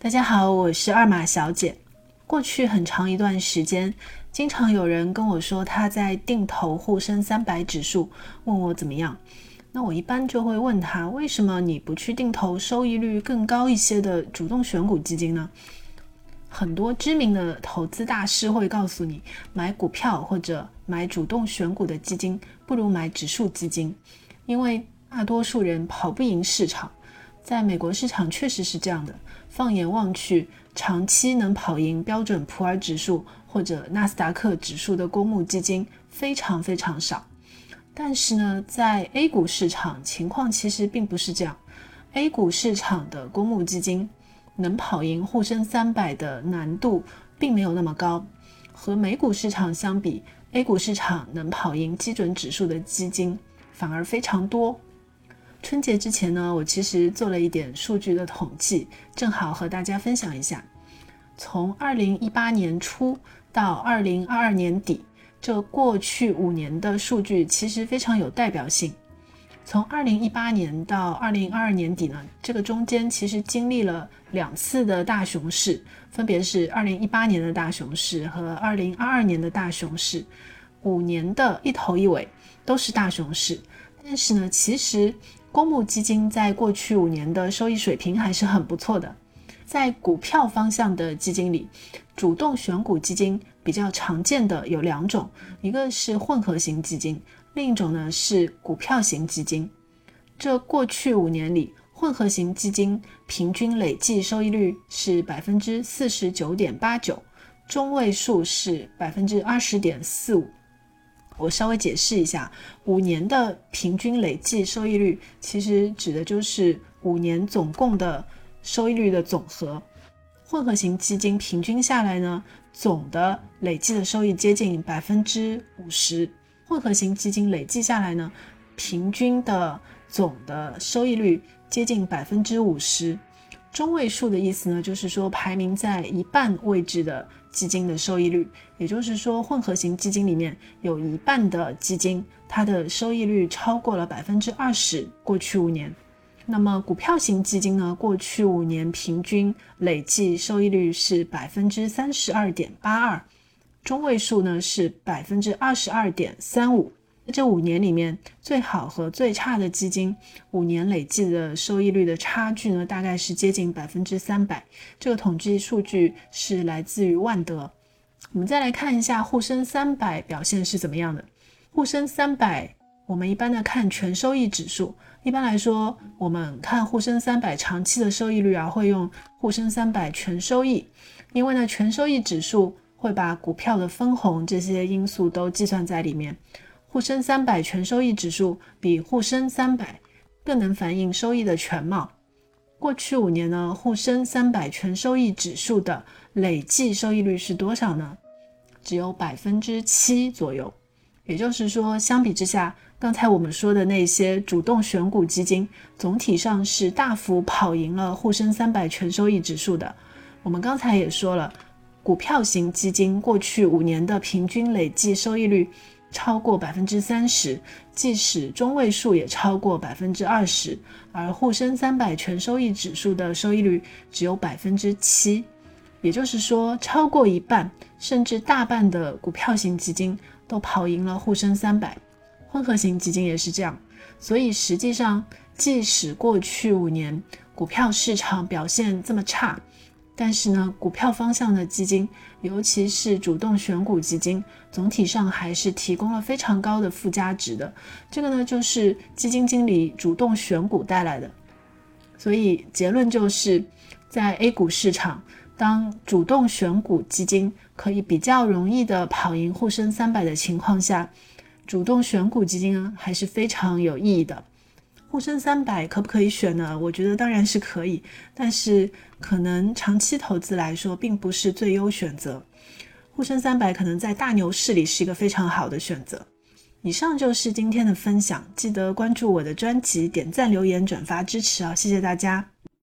大家好，我是二马小姐。过去很长一段时间，经常有人跟我说他在定投沪深三百指数，问我怎么样。那我一般就会问他，为什么你不去定投收益率更高一些的主动选股基金呢？很多知名的投资大师会告诉你，买股票或者买主动选股的基金，不如买指数基金，因为大多数人跑不赢市场。在美国市场确实是这样的。放眼望去，长期能跑赢标准普尔指数或者纳斯达克指数的公募基金非常非常少。但是呢，在 A 股市场情况其实并不是这样。A 股市场的公募基金能跑赢沪深三百的难度并没有那么高。和美股市场相比，A 股市场能跑赢基准指数的基金反而非常多。春节之前呢，我其实做了一点数据的统计，正好和大家分享一下。从二零一八年初到二零二二年底，这过去五年的数据其实非常有代表性。从二零一八年到二零二二年底呢，这个中间其实经历了两次的大熊市，分别是二零一八年的大熊市和二零二二年的大熊市，五年的一头一尾都是大熊市。但是呢，其实公募基金在过去五年的收益水平还是很不错的。在股票方向的基金里，主动选股基金比较常见的有两种，一个是混合型基金，另一种呢是股票型基金。这过去五年里，混合型基金平均累计收益率是百分之四十九点八九，中位数是百分之二十点四五。我稍微解释一下，五年的平均累计收益率，其实指的就是五年总共的收益率的总和。混合型基金平均下来呢，总的累计的收益接近百分之五十。混合型基金累计下来呢，平均的总的收益率接近百分之五十。中位数的意思呢，就是说排名在一半位置的。基金的收益率，也就是说，混合型基金里面有一半的基金，它的收益率超过了百分之二十。过去五年，那么股票型基金呢？过去五年平均累计收益率是百分之三十二点八二，中位数呢是百分之二十二点三五。这五年里面最好和最差的基金五年累计的收益率的差距呢，大概是接近百分之三百。这个统计数据是来自于万德。我们再来看一下沪深三百表现是怎么样的。沪深三百，我们一般的看全收益指数。一般来说，我们看沪深三百长期的收益率啊，会用沪深三百全收益，因为呢，全收益指数会把股票的分红这些因素都计算在里面。沪深三百全收益指数比沪深三百更能反映收益的全貌。过去五年呢，沪深三百全收益指数的累计收益率是多少呢？只有百分之七左右。也就是说，相比之下，刚才我们说的那些主动选股基金，总体上是大幅跑赢了沪深三百全收益指数的。我们刚才也说了，股票型基金过去五年的平均累计收益率。超过百分之三十，即使中位数也超过百分之二十，而沪深三百全收益指数的收益率只有百分之七，也就是说，超过一半甚至大半的股票型基金都跑赢了沪深三百，混合型基金也是这样。所以实际上，即使过去五年股票市场表现这么差，但是呢，股票方向的基金，尤其是主动选股基金，总体上还是提供了非常高的附加值的。这个呢，就是基金经理主动选股带来的。所以结论就是，在 A 股市场，当主动选股基金可以比较容易的跑赢沪深三百的情况下，主动选股基金啊，还是非常有意义的。沪深三百可不可以选呢？我觉得当然是可以，但是可能长期投资来说并不是最优选择。沪深三百可能在大牛市里是一个非常好的选择。以上就是今天的分享，记得关注我的专辑，点赞、留言、转发支持啊！谢谢大家。